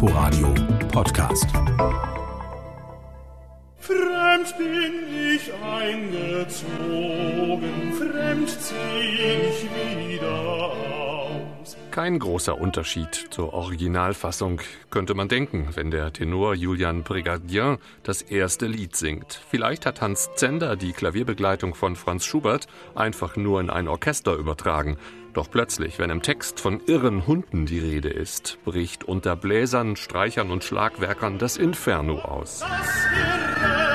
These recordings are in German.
Inforadio Podcast. Fremd bin ich eingezogen, fremd zieh ich wieder. Kein großer Unterschied zur Originalfassung, könnte man denken, wenn der Tenor Julian Brigadier das erste Lied singt. Vielleicht hat Hans Zender die Klavierbegleitung von Franz Schubert einfach nur in ein Orchester übertragen. Doch plötzlich, wenn im Text von irren Hunden die Rede ist, bricht unter Bläsern, Streichern und Schlagwerkern das Inferno aus. Das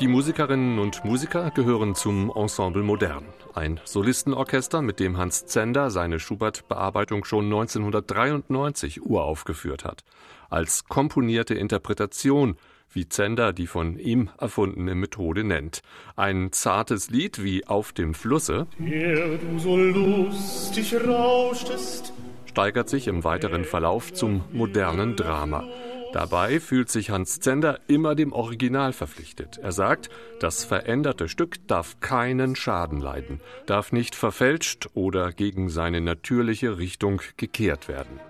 Die Musikerinnen und Musiker gehören zum Ensemble Modern, ein Solistenorchester, mit dem Hans Zender seine Schubert-Bearbeitung schon 1993 uraufgeführt hat. Als komponierte Interpretation, wie Zender die von ihm erfundene Methode nennt. Ein zartes Lied wie Auf dem Flusse, der du so lustig rauschtest, steigert sich im weiteren Verlauf zum modernen Drama. Dabei fühlt sich Hans Zender immer dem Original verpflichtet. Er sagt, das veränderte Stück darf keinen Schaden leiden, darf nicht verfälscht oder gegen seine natürliche Richtung gekehrt werden.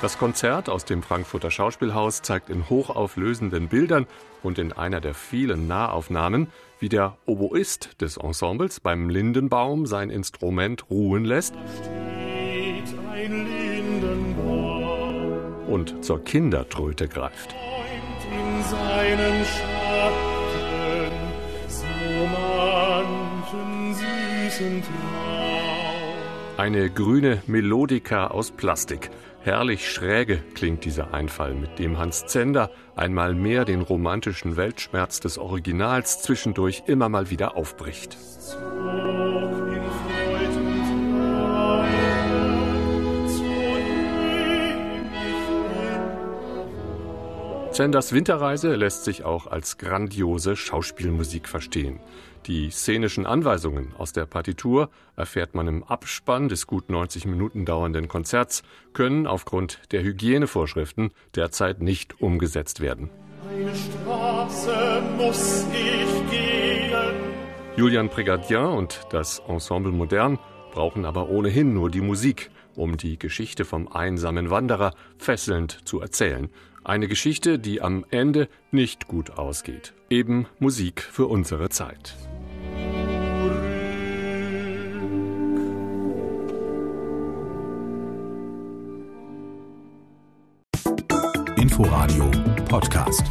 Das Konzert aus dem Frankfurter Schauspielhaus zeigt in hochauflösenden Bildern und in einer der vielen Nahaufnahmen, wie der Oboist des Ensembles beim Lindenbaum sein Instrument ruhen lässt steht ein Lindenbaum, und zur Kindertröte greift. in seinen Schatten so manchen süßen Traum. Eine grüne Melodika aus Plastik. Herrlich schräge klingt dieser Einfall, mit dem Hans Zender einmal mehr den romantischen Weltschmerz des Originals zwischendurch immer mal wieder aufbricht. Zog hin. Zenders Winterreise lässt sich auch als grandiose Schauspielmusik verstehen. Die szenischen Anweisungen aus der Partitur erfährt man im Abspann des gut 90 Minuten dauernden Konzerts, können aufgrund der Hygienevorschriften derzeit nicht umgesetzt werden. Eine Straße muss ich gehen, Julian Brigadier und das Ensemble Modern brauchen aber ohnehin nur die Musik, um die Geschichte vom einsamen Wanderer fesselnd zu erzählen. Eine Geschichte, die am Ende nicht gut ausgeht. Eben Musik für unsere Zeit. Inforadio Podcast.